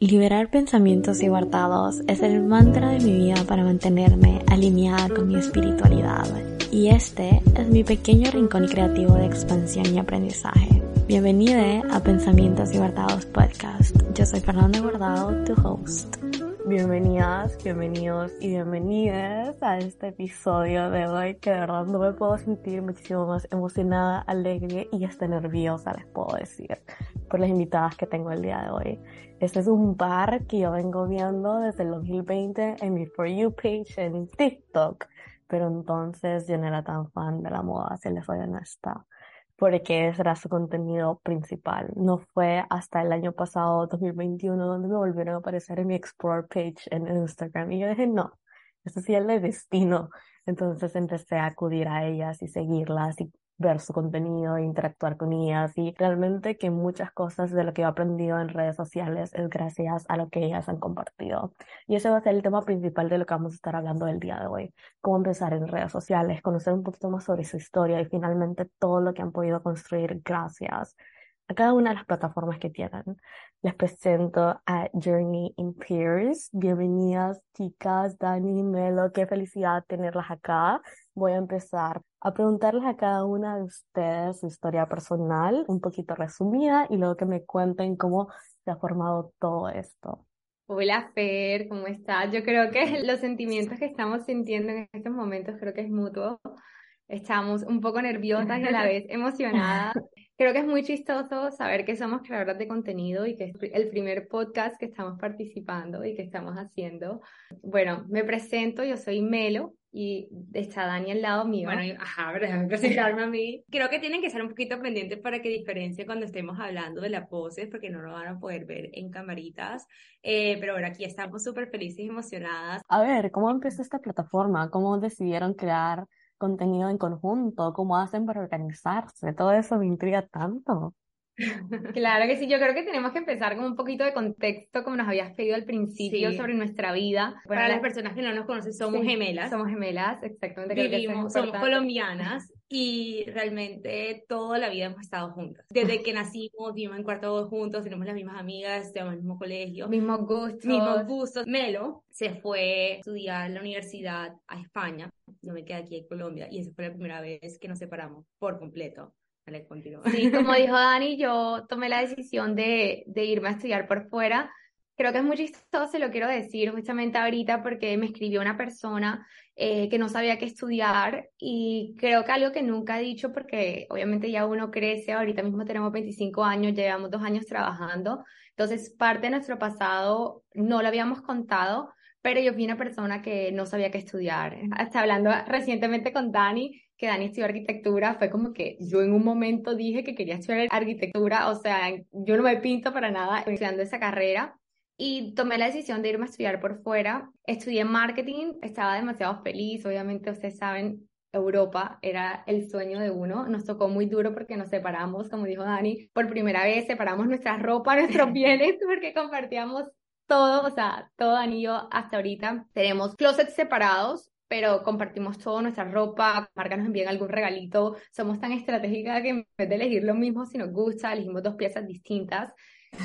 Liberar pensamientos y guardados es el mantra de mi vida para mantenerme alineada con mi espiritualidad. Y este es mi pequeño rincón creativo de expansión y aprendizaje. Bienvenida a Pensamientos y Guardados Podcast. Yo soy Fernanda Guardado, tu host. Bienvenidas, bienvenidos y bienvenidas a este episodio de hoy que de verdad no me puedo sentir muchísimo más emocionada, alegre y hasta nerviosa, les puedo decir, por las invitadas que tengo el día de hoy. Este es un bar que yo vengo viendo desde el 2020 en mi For You page en TikTok, pero entonces yo no era tan fan de la moda, si les soy honesta porque ese era su contenido principal. No fue hasta el año pasado, 2021, donde me volvieron a aparecer en mi Explore page en Instagram. Y yo dije, no, eso sí es el destino. Entonces empecé a acudir a ellas y seguirlas y ver su contenido, interactuar con ellas y realmente que muchas cosas de lo que he aprendido en redes sociales es gracias a lo que ellas han compartido. Y ese va a ser el tema principal de lo que vamos a estar hablando el día de hoy. Cómo empezar en redes sociales, conocer un poquito más sobre su historia y finalmente todo lo que han podido construir gracias a cada una de las plataformas que tienen. Les presento a Journey in Peers. Bienvenidas chicas, Dani, Melo, qué felicidad tenerlas acá. Voy a empezar a preguntarles a cada una de ustedes su historia personal, un poquito resumida, y luego que me cuenten cómo se ha formado todo esto. Hola Fer, ¿cómo estás? Yo creo que los sentimientos que estamos sintiendo en estos momentos creo que es mutuo. Estamos un poco nerviosas y a la vez emocionadas. Creo que es muy chistoso saber que somos creadoras de contenido y que es el primer podcast que estamos participando y que estamos haciendo. Bueno, me presento, yo soy Melo y está Dani al lado mío. Bueno, ajá, pero déjame presentarme a mí. Creo que tienen que ser un poquito pendientes para que diferencie cuando estemos hablando de la pose, porque no lo van a poder ver en camaritas. Eh, pero bueno, aquí estamos súper felices y emocionadas. A ver, ¿cómo empezó esta plataforma? ¿Cómo decidieron crear contenido en conjunto, cómo hacen para organizarse, todo eso me intriga tanto. Claro que sí, yo creo que tenemos que empezar con un poquito de contexto, como nos habías pedido al principio, sobre nuestra vida. Para las personas que no nos conocen, somos gemelas. Somos gemelas, exactamente. Vivimos, somos colombianas y realmente toda la vida hemos estado juntas. Desde que nacimos, vivimos en cuarto juntos, tenemos las mismas amigas, tenemos el mismo colegio. Mismos gustos. Mismos gustos. Melo se fue a estudiar en la universidad a España. Yo me quedé aquí en Colombia y esa fue la primera vez que nos separamos por completo. Vale, continúa. Sí, como dijo Dani, yo tomé la decisión de, de irme a estudiar por fuera creo que es muy chistoso, se lo quiero decir justamente ahorita porque me escribió una persona eh, que no sabía qué estudiar y creo que algo que nunca he dicho porque obviamente ya uno crece, ahorita mismo tenemos 25 años, llevamos dos años trabajando, entonces parte de nuestro pasado no lo habíamos contado, pero yo fui una persona que no sabía qué estudiar. Hasta hablando recientemente con Dani, que Dani estudió arquitectura, fue como que yo en un momento dije que quería estudiar arquitectura, o sea, yo no me pinto para nada estudiando esa carrera y tomé la decisión de irme a estudiar por fuera. Estudié marketing, estaba demasiado feliz, obviamente ustedes saben, Europa era el sueño de uno. Nos tocó muy duro porque nos separamos, como dijo Dani, por primera vez separamos nuestra ropa, nuestros bienes, porque compartíamos todo, o sea, todo Dani y yo hasta ahorita tenemos closets separados, pero compartimos todo, nuestra ropa, marca nos envían algún regalito, somos tan estratégicas que en vez de elegir lo mismo, si nos gusta, elegimos dos piezas distintas.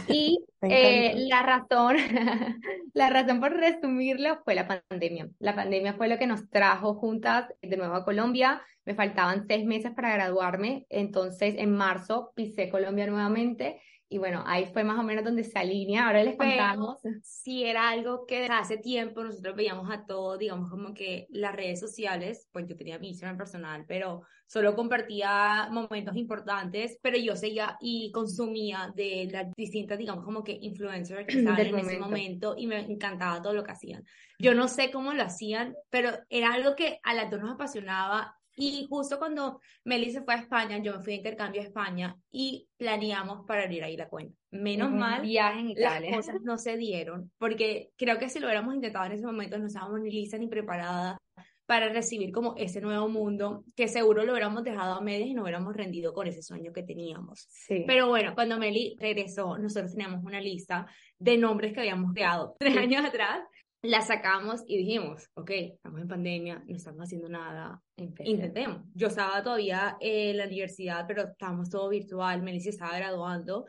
Y eh, la razón, la razón por resumirlo fue la pandemia. La pandemia fue lo que nos trajo juntas de nuevo a Colombia. Me faltaban seis meses para graduarme, entonces en marzo pisé Colombia nuevamente y bueno, ahí fue más o menos donde se alinea. Ahora les contamos. si era algo que hace tiempo nosotros veíamos a todos, digamos como que las redes sociales, pues yo tenía mi Instagram personal, pero solo compartía momentos importantes, pero yo seguía y consumía de las distintas, digamos como que influencers que estaban en ese momento y me encantaba todo lo que hacían. Yo no sé cómo lo hacían, pero era algo que a las dos nos apasionaba y justo cuando Meli se fue a España, yo me fui a intercambio a España y planeamos para ir ahí la cuenta. Menos mal, viaje en Italia. las cosas no se dieron, porque creo que si lo hubiéramos intentado en ese momento no estábamos ni listas ni preparadas para recibir como ese nuevo mundo, que seguro lo hubiéramos dejado a medias y no hubiéramos rendido con ese sueño que teníamos. Sí. Pero bueno, cuando Meli regresó, nosotros teníamos una lista de nombres que habíamos creado tres años atrás la sacamos y dijimos, ok, estamos en pandemia, no estamos haciendo nada, intentemos. Yo estaba todavía en la universidad, pero estábamos todo virtual, Melissa estaba graduando.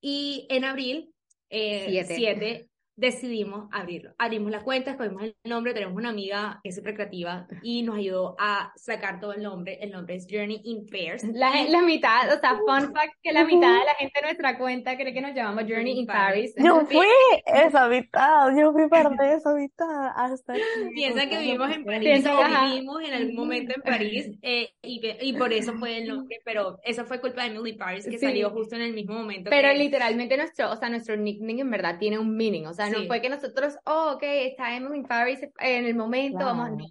Y en abril eh, siete decidimos abrirlo. Abrimos la cuenta, escogimos el nombre, tenemos una amiga que es súper creativa y nos ayudó a sacar todo el nombre. El nombre es Journey in Pairs. La, la mitad, o sea, fun fact, que la mitad de la gente de nuestra cuenta cree que nos llamamos Journey in Paris. Yo fui esa mitad, yo fui parte de esa mitad hasta Piensa que vivimos en París, o vivimos en algún momento en París eh, y, y, por eso fue el nombre, pero eso fue culpa de Emily Paris que salió justo en el mismo momento. Pero literalmente nuestro, o sea, nuestro nickname en verdad tiene un meaning, o sea, no fue que nosotros, oh, ok, está Emily Paris en el momento, vamos, no,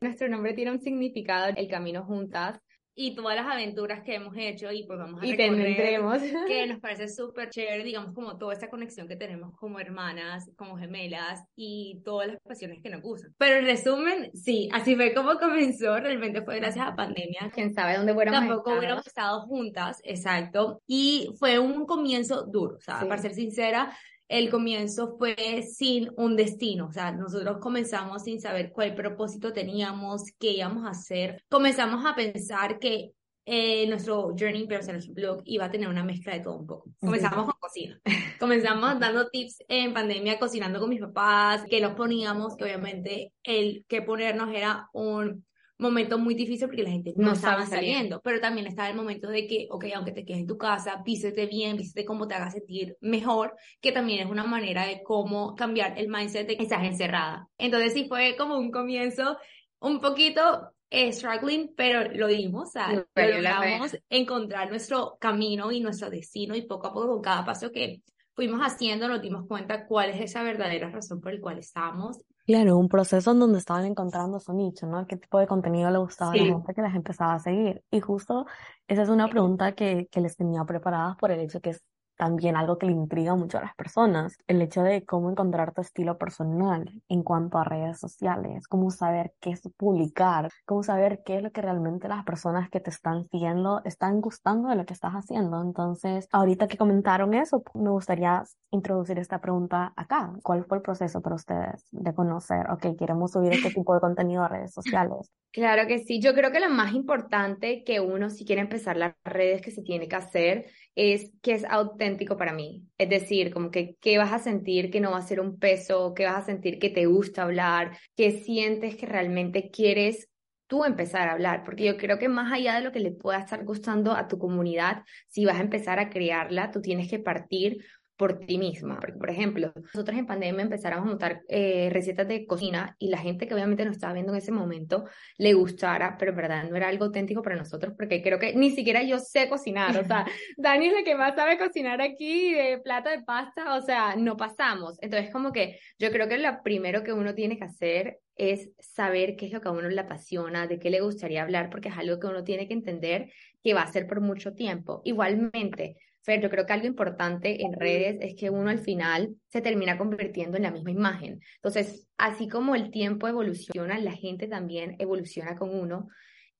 nuestro nombre tiene un significado, el camino juntas, y todas las aventuras que hemos hecho y pues vamos a y tendremos. que nos parece súper chévere, digamos, como toda esta conexión que tenemos como hermanas, como gemelas y todas las pasiones que nos gustan. Pero en resumen, sí, así fue como comenzó, realmente fue gracias a pandemia. Quién sabe dónde fuéramos Tampoco hubiéramos estado juntas, exacto, y fue un comienzo duro, o sea, para ser sincera, el comienzo fue sin un destino, o sea, nosotros comenzamos sin saber cuál propósito teníamos, qué íbamos a hacer. Comenzamos a pensar que eh, nuestro Journey Person, nuestro blog, iba a tener una mezcla de todo un poco. Comenzamos con cocina. Comenzamos dando tips en pandemia, cocinando con mis papás, que nos poníamos, que obviamente el que ponernos era un momento muy difícil porque la gente no, estaba saliendo, pero también estaba el momento de que, ok, aunque te quedes en tu casa, vístete bien, vístete cómo te haga sentir mejor, que también es una manera de cómo cambiar el mindset de que estás encerrada. Entonces sí fue como un comienzo un poquito eh, struggling, pero lo dimos, o sea, logramos encontrar nuestro camino y nuestro destino y poco a poco con cada paso que fuimos haciendo nos dimos cuenta cuál es esa verdadera razón por la cual estamos Claro, un proceso en donde estaban encontrando su nicho, ¿no? ¿Qué tipo de contenido le gustaba a la gente que les empezaba a seguir? Y justo esa es una pregunta que, que les tenía preparadas por el hecho que es también algo que le intriga mucho a las personas, el hecho de cómo encontrar tu estilo personal en cuanto a redes sociales, cómo saber qué es publicar, cómo saber qué es lo que realmente las personas que te están siguiendo están gustando de lo que estás haciendo. Entonces, ahorita que comentaron eso, me gustaría introducir esta pregunta acá. ¿Cuál fue el proceso para ustedes de conocer, ok, queremos subir este tipo de contenido a redes sociales? Claro que sí, yo creo que lo más importante que uno si quiere empezar las redes que se tiene que hacer es que es auténtico para mí. Es decir, como que qué vas a sentir que no va a ser un peso, qué vas a sentir que te gusta hablar, qué sientes que realmente quieres tú empezar a hablar, porque yo creo que más allá de lo que le pueda estar gustando a tu comunidad, si vas a empezar a crearla, tú tienes que partir por ti misma. Porque, por ejemplo, nosotros en pandemia empezáramos a montar eh, recetas de cocina y la gente que obviamente nos estaba viendo en ese momento le gustara, pero en verdad no era algo auténtico para nosotros porque creo que ni siquiera yo sé cocinar. O sea, Dani es la que más sabe cocinar aquí de plata de pasta, o sea, no pasamos. Entonces, como que yo creo que lo primero que uno tiene que hacer es saber qué es lo que a uno le apasiona, de qué le gustaría hablar, porque es algo que uno tiene que entender que va a ser por mucho tiempo. Igualmente, Fer, yo creo que algo importante en redes es que uno al final se termina convirtiendo en la misma imagen. Entonces, así como el tiempo evoluciona, la gente también evoluciona con uno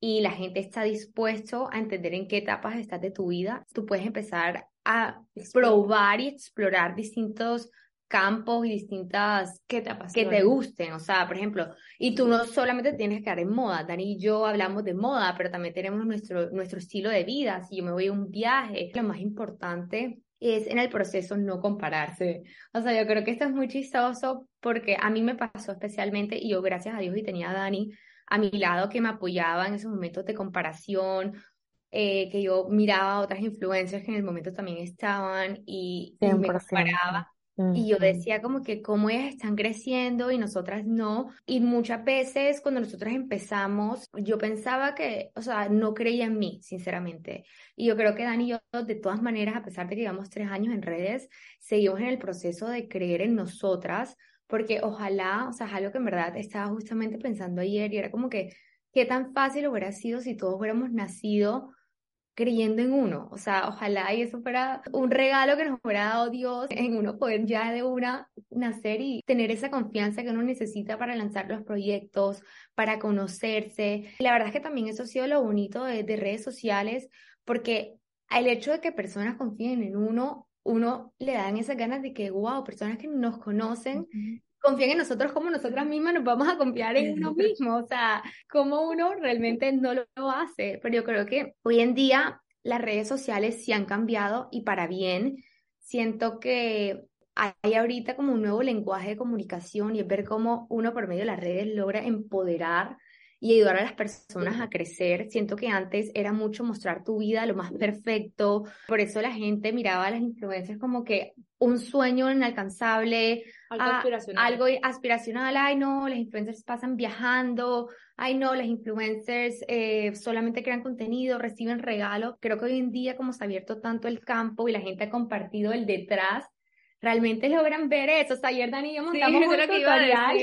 y la gente está dispuesto a entender en qué etapas estás de tu vida. Tú puedes empezar a probar y explorar distintos campos y distintas que te, que te gusten. O sea, por ejemplo, y tú no solamente tienes que quedar en moda, Dani y yo hablamos de moda, pero también tenemos nuestro, nuestro estilo de vida. Si yo me voy a un viaje, lo más importante es en el proceso no compararse. O sea, yo creo que esto es muy chistoso porque a mí me pasó especialmente y yo gracias a Dios y tenía a Dani a mi lado que me apoyaba en esos momentos de comparación, eh, que yo miraba a otras influencias que en el momento también estaban y, y me comparaba. Y yo decía como que cómo ellas están creciendo y nosotras no. Y muchas veces cuando nosotras empezamos, yo pensaba que, o sea, no creía en mí, sinceramente. Y yo creo que Dani y yo, de todas maneras, a pesar de que llevamos tres años en redes, seguimos en el proceso de creer en nosotras, porque ojalá, o sea, es algo que en verdad estaba justamente pensando ayer y era como que, qué tan fácil hubiera sido si todos hubiéramos nacido creyendo en uno. O sea, ojalá y eso fuera un regalo que nos hubiera dado Dios en uno poder ya de una nacer y tener esa confianza que uno necesita para lanzar los proyectos, para conocerse. la verdad es que también eso ha sido lo bonito de, redes sociales, porque el hecho de que personas confíen en uno, uno le dan esas ganas de que, wow, personas que nos conocen confían en nosotros como nosotras mismas nos vamos a confiar en uno mismo, o sea, como uno realmente no lo hace. Pero yo creo que hoy en día las redes sociales sí han cambiado y para bien. Siento que hay ahorita como un nuevo lenguaje de comunicación y es ver cómo uno por medio de las redes logra empoderar y ayudar a las personas a crecer. Siento que antes era mucho mostrar tu vida lo más perfecto, por eso la gente miraba a las influencers como que un sueño inalcanzable, algo aspiracional. Algo aspiracional, ay no, las influencers pasan viajando, ay no, las influencers eh, solamente crean contenido, reciben regalos. Creo que hoy en día como se ha abierto tanto el campo y la gente ha compartido el detrás, realmente logran ver eso. O sea, ayer Dani y yo montamos un tutorial.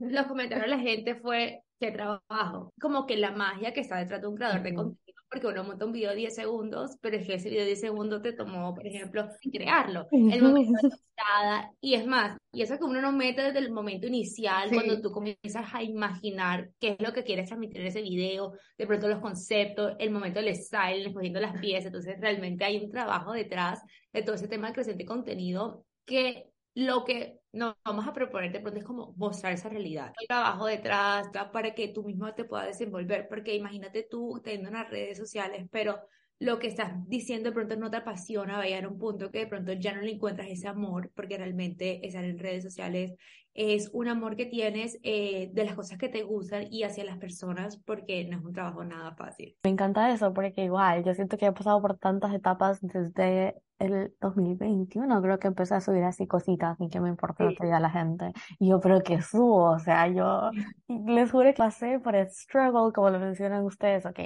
Los comentarios de la gente fue, qué trabajo. Como que la magia que está detrás de un creador de contenido, porque uno monta un video de 10 segundos, pero es que ese video de 10 segundos te tomó, por ejemplo, crearlo, el momento de y es más, y eso que uno no mete desde el momento inicial, cuando tú comienzas a imaginar qué es lo que quieres transmitir en ese video, de pronto los conceptos, el momento del style, escogiendo las piezas, entonces realmente hay un trabajo detrás de todo ese tema de creciente contenido que lo que nos vamos a proponer de pronto es como mostrar esa realidad. El trabajo detrás para que tú mismo te puedas desenvolver, porque imagínate tú teniendo unas redes sociales, pero lo que estás diciendo de pronto no te apasiona, vaya a un punto que de pronto ya no le encuentras ese amor, porque realmente estar en redes sociales es un amor que tienes eh, de las cosas que te gustan y hacia las personas, porque no es un trabajo nada fácil. Me encanta eso, porque igual yo siento que he pasado por tantas etapas desde el 2021 creo que empecé a subir así cositas y que me importa diga la gente. Y yo, pero que subo, o sea, yo les juro que pasé por el struggle, como lo mencionan ustedes, ok.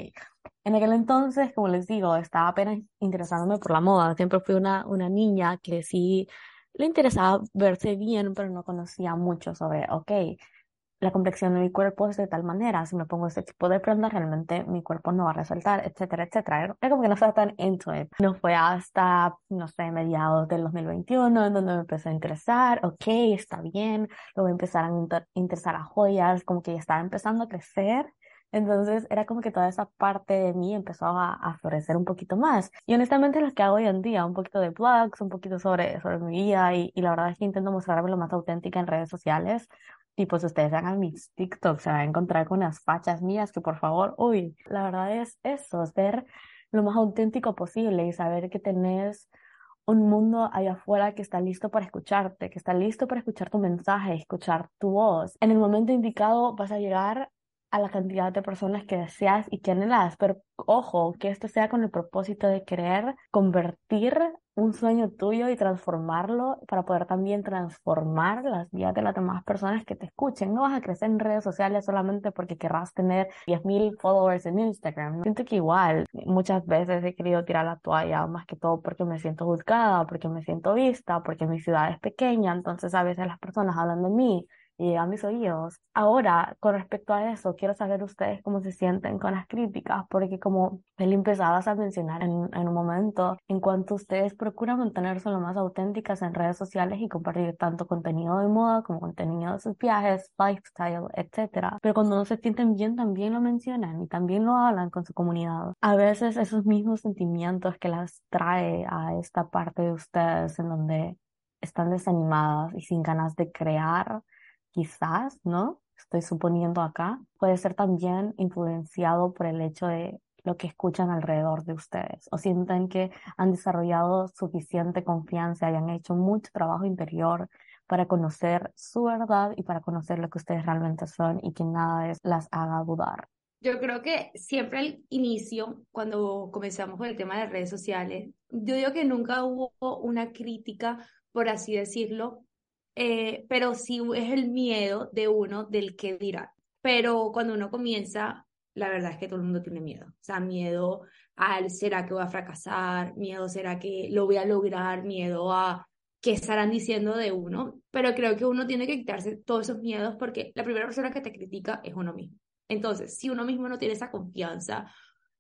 En aquel entonces, como les digo, estaba apenas interesándome por la moda. Siempre fui una, una niña que sí le interesaba verse bien, pero no conocía mucho sobre, ok, la complexión de mi cuerpo es de tal manera, si me pongo este tipo de prenda, realmente mi cuerpo no va a resaltar, etcétera, etcétera. Es como que no estaba tan into it. No fue hasta, no sé, mediados del 2021 en donde me empecé a interesar, ok, está bien, luego empezar a interesar a joyas, como que ya estaba empezando a crecer. Entonces era como que toda esa parte de mí empezó a, florecer un poquito más. Y honestamente lo que hago hoy en día, un poquito de blogs, un poquito sobre, sobre mi vida y, y la verdad es que intento mostrarme lo más auténtica en redes sociales y pues ustedes hagan mis TikToks, se van a encontrar con unas fachas mías que por favor, uy, la verdad es eso, ser lo más auténtico posible y saber que tenés un mundo allá afuera que está listo para escucharte, que está listo para escuchar tu mensaje, escuchar tu voz. En el momento indicado vas a llegar a la cantidad de personas que deseas y que anhelas, pero ojo, que esto sea con el propósito de querer convertir un sueño tuyo y transformarlo para poder también transformar las vidas de las demás personas que te escuchen. No vas a crecer en redes sociales solamente porque querrás tener 10.000 followers en Instagram. Siento que igual muchas veces he querido tirar la toalla, más que todo porque me siento juzgada, porque me siento vista, porque mi ciudad es pequeña, entonces a veces las personas hablan de mí y a mis oídos. Ahora, con respecto a eso, quiero saber ustedes cómo se sienten con las críticas, porque como él empezabas a mencionar en, en un momento, en cuanto ustedes procuran mantenerse lo más auténticas en redes sociales y compartir tanto contenido de moda como contenido de sus viajes, lifestyle, etcétera, pero cuando no se sienten bien también lo mencionan y también lo hablan con su comunidad. A veces esos mismos sentimientos que las trae a esta parte de ustedes en donde están desanimadas y sin ganas de crear, quizás, ¿no? Estoy suponiendo acá, puede ser también influenciado por el hecho de lo que escuchan alrededor de ustedes o sienten que han desarrollado suficiente confianza y han hecho mucho trabajo interior para conocer su verdad y para conocer lo que ustedes realmente son y que nada es, haga dudar. Yo creo que siempre al inicio, cuando comenzamos con el tema de redes sociales, yo digo que nunca hubo una crítica, por así decirlo, eh, pero sí es el miedo de uno del que dirá. Pero cuando uno comienza, la verdad es que todo el mundo tiene miedo. O sea, miedo al será que voy a fracasar, miedo será que lo voy a lograr, miedo a qué estarán diciendo de uno. Pero creo que uno tiene que quitarse todos esos miedos porque la primera persona que te critica es uno mismo. Entonces, si uno mismo no tiene esa confianza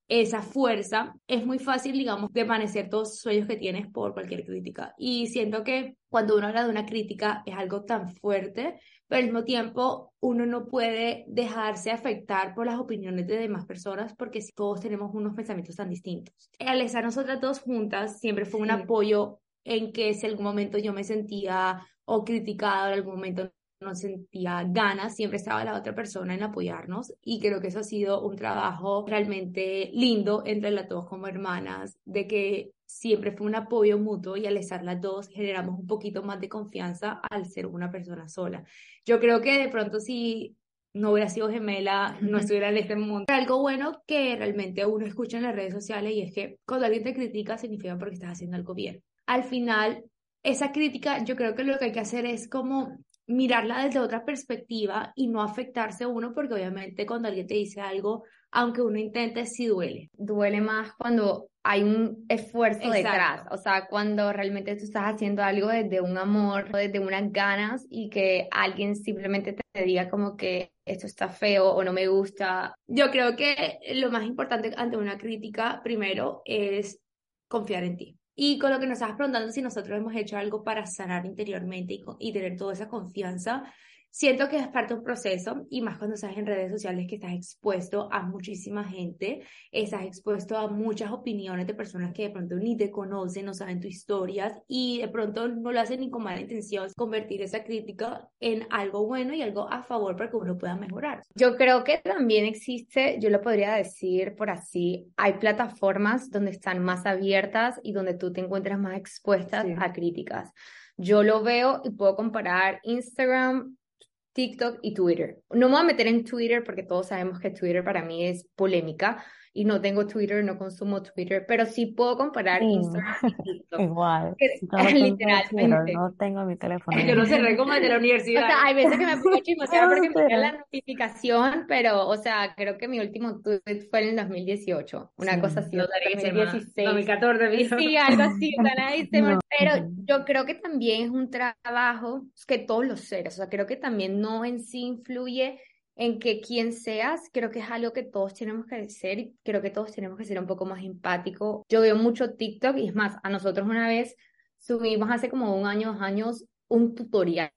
esa fuerza, es muy fácil, digamos, desvanecer todos los sueños que tienes por cualquier crítica. Y siento que cuando uno habla de una crítica es algo tan fuerte, pero al mismo tiempo uno no puede dejarse afectar por las opiniones de demás personas porque todos tenemos unos pensamientos tan distintos. Al estar nosotras dos juntas siempre fue un apoyo en que si algún momento yo me sentía o criticada, en algún momento nos sentía ganas, siempre estaba la otra persona en apoyarnos y creo que eso ha sido un trabajo realmente lindo entre las dos como hermanas, de que siempre fue un apoyo mutuo y al estar las dos generamos un poquito más de confianza al ser una persona sola. Yo creo que de pronto si no hubiera sido gemela, no estuviera en este mundo. Algo bueno que realmente uno escucha en las redes sociales y es que cuando alguien te critica significa porque estás haciendo algo bien. Al final, esa crítica yo creo que lo que hay que hacer es como mirarla desde otra perspectiva y no afectarse uno porque obviamente cuando alguien te dice algo, aunque uno intente, sí duele. Duele más cuando hay un esfuerzo detrás, o sea, cuando realmente tú estás haciendo algo desde un amor, desde unas ganas y que alguien simplemente te diga como que esto está feo o no me gusta. Yo creo que lo más importante ante una crítica, primero, es confiar en ti. Y con lo que nos estabas preguntando si nosotros hemos hecho algo para sanar interiormente y, y tener toda esa confianza, Siento que es parte de un proceso y más cuando estás en redes sociales que estás expuesto a muchísima gente, estás expuesto a muchas opiniones de personas que de pronto ni te conocen, no saben tu historias y de pronto no lo hacen ni con mala intención, convertir esa crítica en algo bueno y algo a favor para que uno pueda mejorar. Yo creo que también existe, yo lo podría decir por así, hay plataformas donde están más abiertas y donde tú te encuentras más expuestas a críticas. Yo lo veo y puedo comparar Instagram TikTok y Twitter. No me voy a meter en Twitter porque todos sabemos que Twitter para mí es polémica y no tengo Twitter, no consumo Twitter, pero sí puedo comparar Instagram y TikTok. Igual. literalmente. no tengo mi teléfono. Yo no cerré como de la universidad. O sea, hay veces que me pongo chismosear porque me llega la notificación, pero, o sea, creo que mi último tweet fue en el 2018, una cosa así, 2016. 2014, Sí, algo así, pero yo creo que también es un trabajo que todos los seres, o sea, creo que también no en sí influye en que quien seas, creo que es algo que todos tenemos que ser y creo que todos tenemos que ser un poco más empáticos. Yo veo mucho TikTok y es más, a nosotros una vez subimos hace como un año, dos años, un tutorial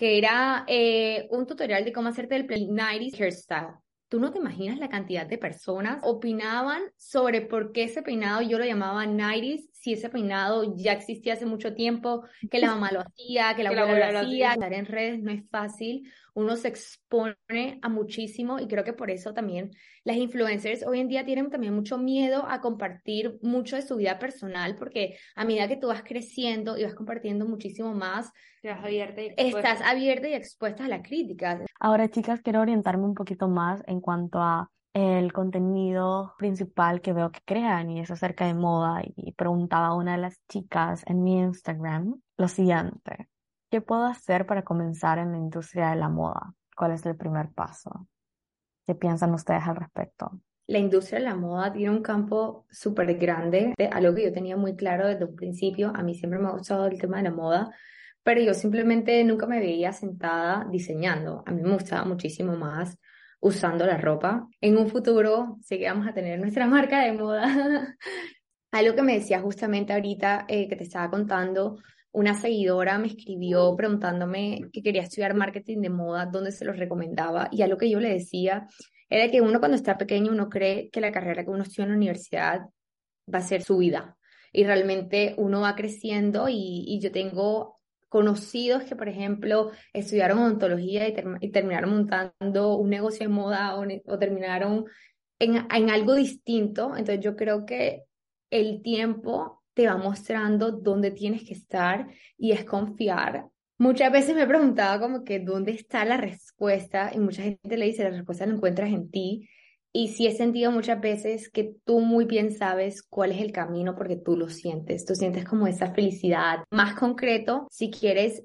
que era eh, un tutorial de cómo hacerte el 90s hairstyle. Tú no te imaginas la cantidad de personas opinaban sobre por qué ese peinado yo lo llamaba 90s, si ese peinado ya existía hace mucho tiempo, que la mamá lo hacía, que la abuela lo hacía. Estar en redes no es fácil uno se expone a muchísimo y creo que por eso también las influencers hoy en día tienen también mucho miedo a compartir mucho de su vida personal porque a medida que tú vas creciendo y vas compartiendo muchísimo más, estás abierta y estás abierta y expuesta a la crítica. Ahora, chicas, quiero orientarme un poquito más en cuanto a el contenido principal que veo que crean y es acerca de moda y preguntaba a una de las chicas en mi Instagram lo siguiente. ¿Qué puedo hacer para comenzar en la industria de la moda? ¿Cuál es el primer paso? ¿Qué piensan ustedes al respecto? La industria de la moda tiene un campo súper grande, algo que yo tenía muy claro desde un principio. A mí siempre me ha gustado el tema de la moda, pero yo simplemente nunca me veía sentada diseñando. A mí me gustaba muchísimo más usando la ropa. En un futuro sí que vamos a tener nuestra marca de moda. algo que me decía justamente ahorita eh, que te estaba contando una seguidora me escribió preguntándome que quería estudiar marketing de moda, dónde se los recomendaba, y a lo que yo le decía era que uno cuando está pequeño uno cree que la carrera que uno estudia en la universidad va a ser su vida, y realmente uno va creciendo y, yo tengo conocidos que, por ejemplo, estudiaron odontología y, terminaron montando un negocio de moda o, terminaron en, en algo distinto, entonces yo creo que el tiempo te va mostrando dónde tienes que estar y es confiar. Muchas veces me he preguntado como que dónde está la respuesta y mucha gente le dice la respuesta la encuentras en ti y sí he sentido muchas veces que tú muy bien sabes cuál es el camino porque tú lo sientes, tú sientes como esa felicidad. Más concreto, si quieres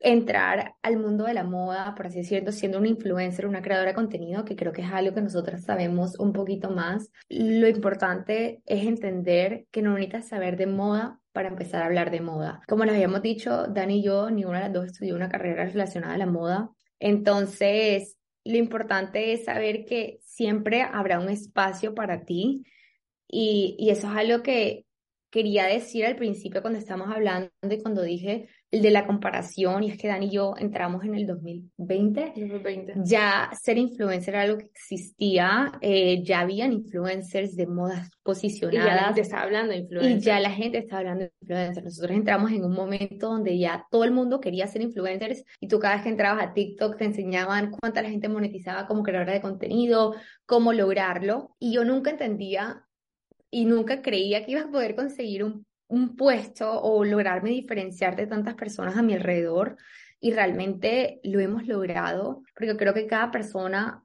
entrar al mundo de la moda, por así decirlo, siendo una influencer, una creadora de contenido, que creo que es algo que nosotras sabemos un poquito más. Lo importante es entender que no necesitas saber de moda para empezar a hablar de moda. Como les habíamos dicho, Dani y yo, ninguna de las dos estudió una carrera relacionada a la moda. Entonces, lo importante es saber que siempre habrá un espacio para ti. Y, y eso es algo que quería decir al principio cuando estamos hablando y cuando dije el de la comparación, y es que Dani y yo entramos en el 2020. 2020. Ya ser influencer era algo que existía, eh, ya habían influencers de modas Y posicionadas. ya la gente está hablando de Y influencers. ya la gente está hablando de influencers. Nosotros entramos en un momento donde ya todo el mundo quería ser influencers y tú cada vez que entrabas a TikTok te enseñaban cuánta la gente monetizaba como creadora de contenido, cómo lograrlo. Y yo nunca entendía y nunca creía que ibas a poder conseguir un, un puesto o lograrme diferenciar de tantas personas a mi alrededor. Y realmente lo hemos logrado porque creo que cada persona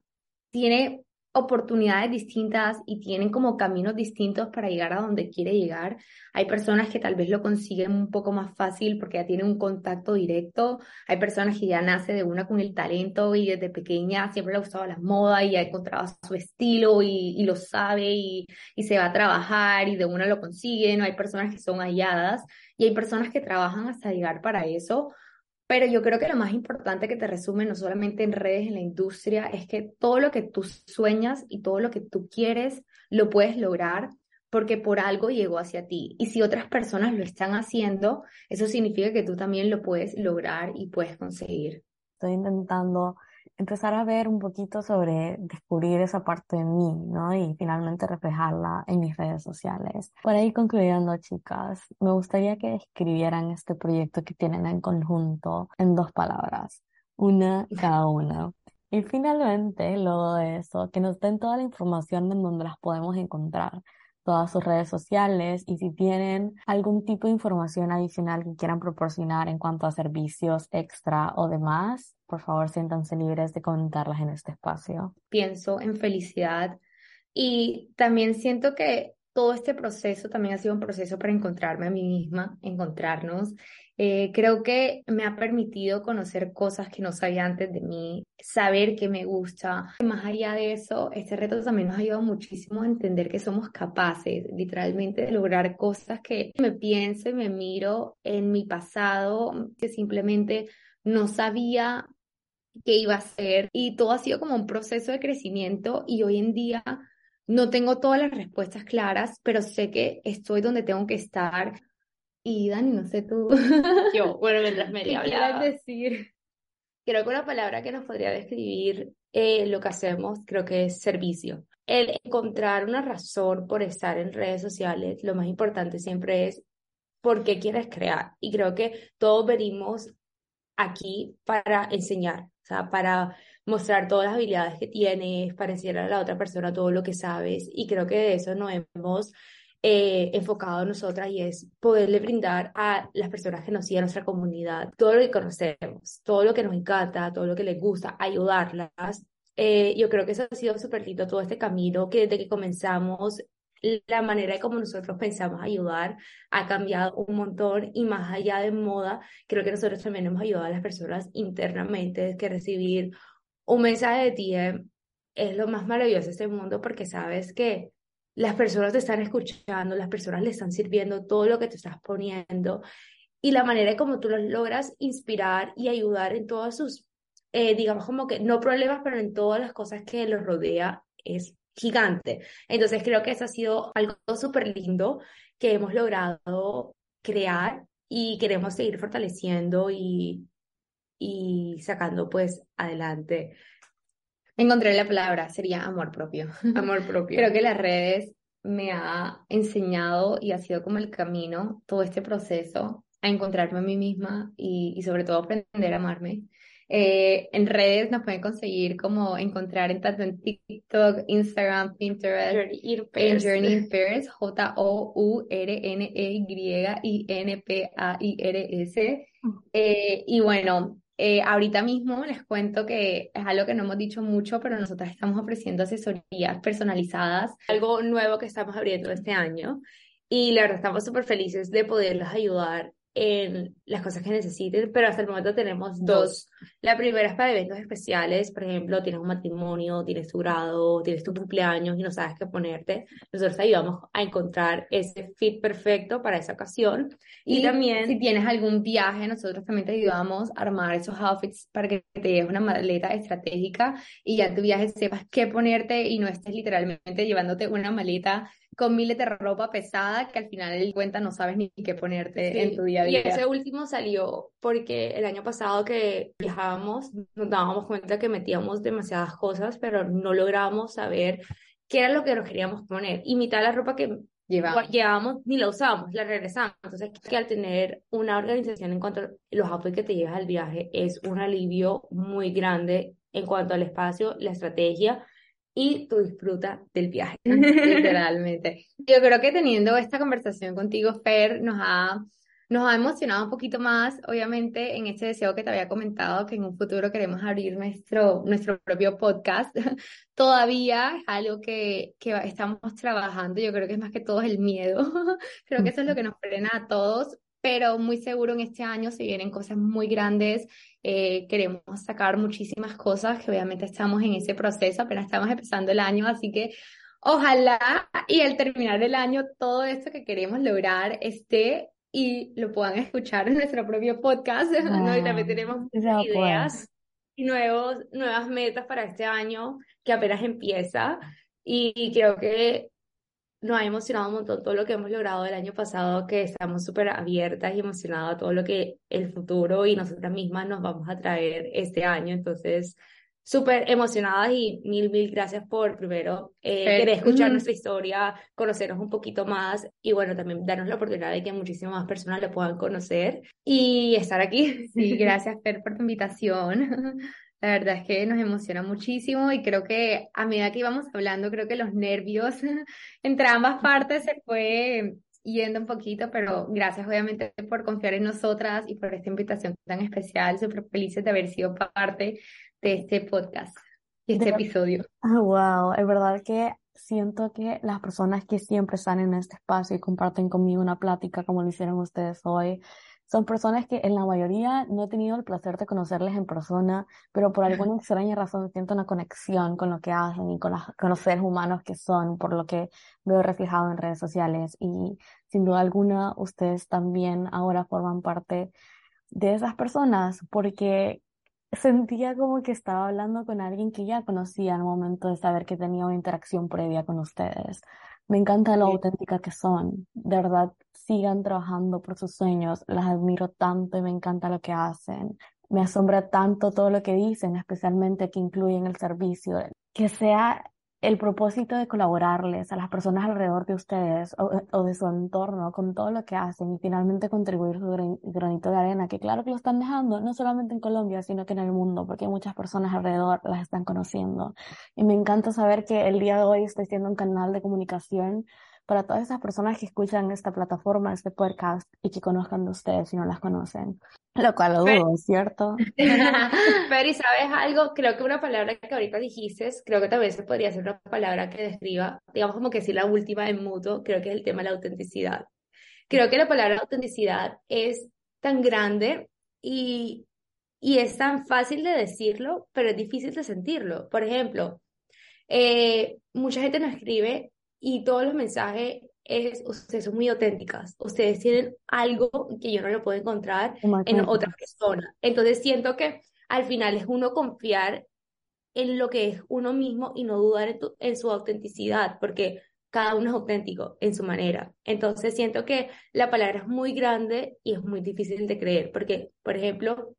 tiene oportunidades distintas y tienen como caminos distintos para llegar a donde quiere llegar. Hay personas que tal vez lo consiguen un poco más fácil porque ya tienen un contacto directo. Hay personas que ya nace de una con el talento y desde pequeña siempre le ha gustado la moda y ha encontrado su estilo y, lo sabe y, y se va a trabajar y de una lo consiguen. Hay personas que son halladas y hay personas que trabajan hasta llegar para eso. Pero yo creo que lo más importante que te resume, no solamente en redes, en la industria, es que todo lo que tú sueñas y todo lo que tú quieres, lo puedes lograr porque por algo llegó hacia ti. Y si otras personas lo están haciendo, eso significa que tú también lo puedes lograr y puedes conseguir. Estoy intentando empezar a ver un poquito sobre descubrir esa parte de mí, ¿no? Y finalmente reflejarla en mis redes sociales. Por ahí concluyendo, chicas, me gustaría que describieran este proyecto que tienen en conjunto en dos palabras, una cada una. Y finalmente, luego de eso, que nos den toda la información en donde las podemos encontrar todas sus redes sociales y si tienen algún tipo de información adicional que quieran proporcionar en cuanto a servicios extra o demás, por favor siéntanse libres de comentarlas en este espacio. Pienso en felicidad y también siento que todo este proceso también ha sido un proceso para encontrarme a mí misma, encontrarnos. Eh, creo que me ha permitido conocer cosas que no sabía antes de mí, saber que me gusta. Más allá de eso, este reto también nos ha ayudado muchísimo a entender que somos capaces literalmente de lograr cosas que me pienso y me miro en mi pasado, que simplemente no sabía qué iba a ser y todo ha sido como un proceso de crecimiento y hoy en día no tengo todas las respuestas claras, pero sé que estoy donde tengo que estar. Y Dani, no sé tú. Yo, bueno, mientras me ¿Qué quieras decir? Creo que una palabra que nos podría describir eh, lo que hacemos, creo que es servicio. El encontrar una razón por estar en redes sociales, lo más importante siempre es por qué quieres crear. Y creo que todos venimos aquí para enseñar, o sea, para mostrar todas las habilidades que tienes, para enseñar a la otra persona todo lo que sabes. Y creo que de eso nos hemos eh, enfocado nosotras y es poderle brindar a las personas que nos siguen, a nuestra comunidad, todo lo que conocemos, todo lo que nos encanta, todo lo que les gusta, ayudarlas. Eh, yo creo que eso ha sido súper lindo todo este camino, que desde que comenzamos la manera de como nosotros pensamos ayudar ha cambiado un montón y más allá de moda, creo que nosotros también hemos ayudado a las personas internamente, que recibir un mensaje de ti es lo más maravilloso de este mundo porque sabes que las personas te están escuchando, las personas le están sirviendo todo lo que te estás poniendo y la manera como tú los logras inspirar y ayudar en todos sus, eh, digamos como que no problemas, pero en todas las cosas que los rodea es gigante. Entonces creo que eso ha sido algo súper lindo que hemos logrado crear y queremos seguir fortaleciendo y, y sacando pues adelante. Encontré la palabra, sería amor propio. Amor propio. Creo que las redes me ha enseñado y ha sido como el camino, todo este proceso, a encontrarme a mí misma y, y sobre todo aprender a amarme. Eh, en redes nos pueden conseguir como encontrar en tanto en TikTok, Instagram, Pinterest, Journey in en. Journey Pairs, J-O-U-R-N-E-Y-I-N-P-A-I-R-S. Eh, y bueno, eh, ahorita mismo les cuento que es algo que no hemos dicho mucho, pero nosotras estamos ofreciendo asesorías personalizadas. algo nuevo que estamos abriendo este año y la verdad estamos súper felices de poderlos ayudar en las cosas que necesiten, pero hasta el momento tenemos dos. La primera es para eventos especiales, por ejemplo, tienes un matrimonio, tienes tu grado, tienes tu cumpleaños y no sabes qué ponerte. Nosotros te ayudamos a encontrar ese fit perfecto para esa ocasión. Y, también si tienes algún viaje, nosotros también te ayudamos a armar esos outfits para que te lleves una maleta estratégica y ya en tu viaje sepas qué ponerte y no estés literalmente llevándote una maleta con miles de ropa pesada que al final de cuenta no sabes ni qué ponerte en tu día a día. Y ese último salió porque el año pasado que viajábamos nos dábamos cuenta que metíamos demasiadas cosas, pero no lográbamos saber qué era lo que nos queríamos poner. Y mitad de la ropa que llevábamos, llevábamos ni la usábamos, la regresamos. Entonces, que al tener una organización en cuanto a los outfits que te llevas al viaje, es un alivio muy grande en cuanto al espacio, la estrategia y tú disfrutas del viaje. Literalmente. Yo creo que teniendo esta conversación contigo, Fer, nos ha, nos ha emocionado un poquito más, obviamente, en este deseo que te había comentado, que en un futuro queremos abrir nuestro, nuestro propio podcast. Todavía es algo que, que estamos trabajando, yo creo que es más que todo el miedo. creo que eso es lo que nos frena a todos, pero muy seguro en este año se vienen cosas muy grandes. Eh, queremos sacar muchísimas cosas que obviamente estamos en ese proceso, apenas estamos empezando el año, así que ojalá y al terminar el año todo esto que queremos lograr esté y lo puedan escuchar en nuestro propio podcast. ¿no? Y también tenemos ideas y nuevos, nuevas metas para este año que apenas empieza. Y creo que nos ha emocionado un montón todo lo que hemos logrado el año pasado, que estamos súper abiertas y emocionadas a todo lo que el futuro y nosotras mismas nos vamos a traer este año. Entonces, súper emocionadas y mil, mil gracias por primero eh, querer escuchar nuestra historia, conocernos un poquito más y bueno, también darnos la oportunidad de que muchísimas más personas lo puedan conocer y estar aquí. Sí, gracias Fer por tu invitación. La verdad es que nos emociona muchísimo y creo que a medida que íbamos hablando, creo que los nervios entre ambas partes se fue yendo un poquito, pero gracias obviamente por confiar en nosotras y por esta invitación tan especial. Súper felices de haber sido parte de este podcast y este episodio. wow, es verdad que siento que las personas que siempre están en este espacio y comparten conmigo una plática como lo hicieron ustedes hoy, son personas que en la mayoría no he tenido el placer de conocerles en persona, pero por alguna extraña razón siento una conexión con lo que hacen y con, los seres humanos que son, por lo que veo reflejado en redes sociales. Y sin duda alguna, ustedes también ahora forman parte de esas personas, porque sentía como que estaba hablando con alguien que ya conocía el momento de saber que tenía una interacción previa con ustedes. Me encanta lo auténtica que son. De verdad, sigan trabajando por sus sueños. Las admiro tanto y me encanta lo que hacen. Me asombra tanto todo lo que dicen, especialmente que incluyen el servicio. Que sea el propósito de colaborarles a las personas alrededor de ustedes o, de su entorno con todo lo que hacen y finalmente contribuir su granito de arena, que claro que lo están dejando, no solamente en Colombia, sino que en el mundo, porque muchas personas alrededor las están conociendo. Y me encanta saber que el día de hoy estoy siendo un canal de comunicación para todas esas personas que escuchan esta plataforma, este podcast y que conozcan de ustedes si no las conocen. Lo cual lo dudo, ¿cierto? Pero, ¿y sabes algo? Creo que una palabra que ahorita dijiste, creo que tal vez podría ser una palabra que describa, digamos como que si la última en mutuo, creo que es el tema de la autenticidad. Creo que la palabra autenticidad es tan grande y, y es tan fácil de decirlo, pero es difícil de sentirlo. Por ejemplo, eh, mucha gente nos escribe y todos los mensajes es, ustedes son muy auténticas, ustedes tienen algo que yo no lo puedo encontrar en otra persona. Entonces siento que al final es uno confiar en lo que es uno mismo y no dudar en, en su autenticidad, porque cada uno es auténtico en su manera. Entonces siento que la palabra es muy grande y es muy difícil de creer, porque, por ejemplo,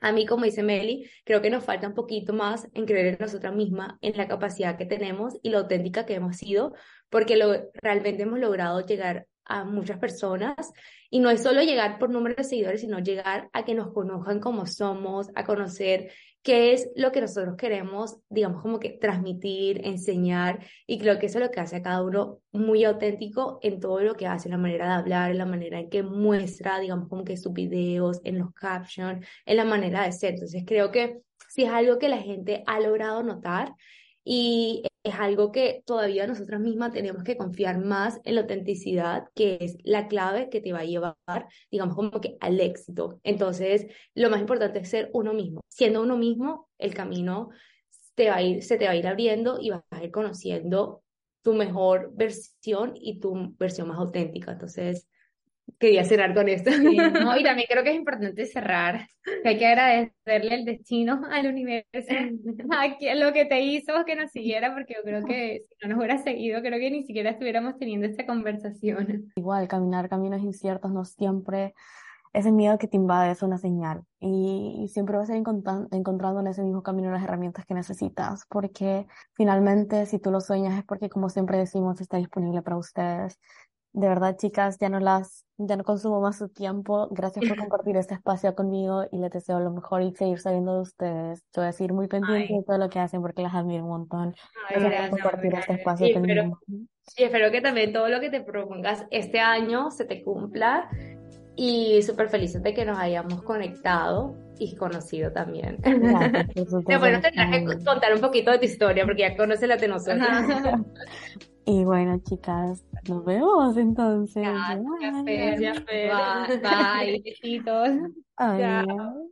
a mí, como dice Meli, creo que nos falta un poquito más en creer en nosotras mismas, en la capacidad que tenemos y lo auténtica que hemos sido, porque realmente hemos logrado llegar a muchas personas. Y no es solo llegar por número de seguidores, sino llegar a que nos conozcan como somos, a conocer qué es lo que nosotros queremos, digamos, como que transmitir, enseñar, y creo que eso es lo que hace a cada uno muy auténtico en todo lo que hace, en la manera de hablar, en la manera en que muestra, digamos, como que sus videos, en los captions, en la manera de ser. Entonces creo que si es algo que la gente ha logrado notar y es algo que todavía nosotras mismas tenemos que confiar más en la autenticidad, que es la clave que te va a llevar, digamos, como que al éxito. Entonces, lo más importante es ser uno mismo. Siendo uno mismo, el camino te va a ir, se te va a ir abriendo y vas a ir conociendo tu mejor versión y tu versión más auténtica. Entonces, quería cerrar con esto. no, y también creo que es importante cerrar, que hay que agradecerle el destino al universo, a lo que te hizo que nos siguiera, porque yo creo que si no nos hubiera seguido, creo que ni siquiera estuviéramos teniendo esta conversación. Igual, caminar caminos inciertos no siempre ese miedo que te invade es una señal y, siempre vas a ir encontrando en ese mismo camino las herramientas que necesitas, porque finalmente si tú lo sueñas es porque como siempre decimos está disponible para ustedes. De verdad, chicas, ya no las, ya no consumo más su tiempo. Gracias por compartir este espacio conmigo y les deseo lo mejor y seguir sabiendo de ustedes. Yo voy a seguir muy pendiente de todo lo que hacen porque las admiro un montón. gracias, por compartir este espacio conmigo. y espero que también todo lo que te propongas este año se te cumpla y súper felices de que nos hayamos conectado y conocido también. bueno, tendrás que contar un poquito de tu historia porque ya conoces la de nosotros. y bueno, chicas, nos vemos entonces. Bye. Bye. Besitos. Adiós.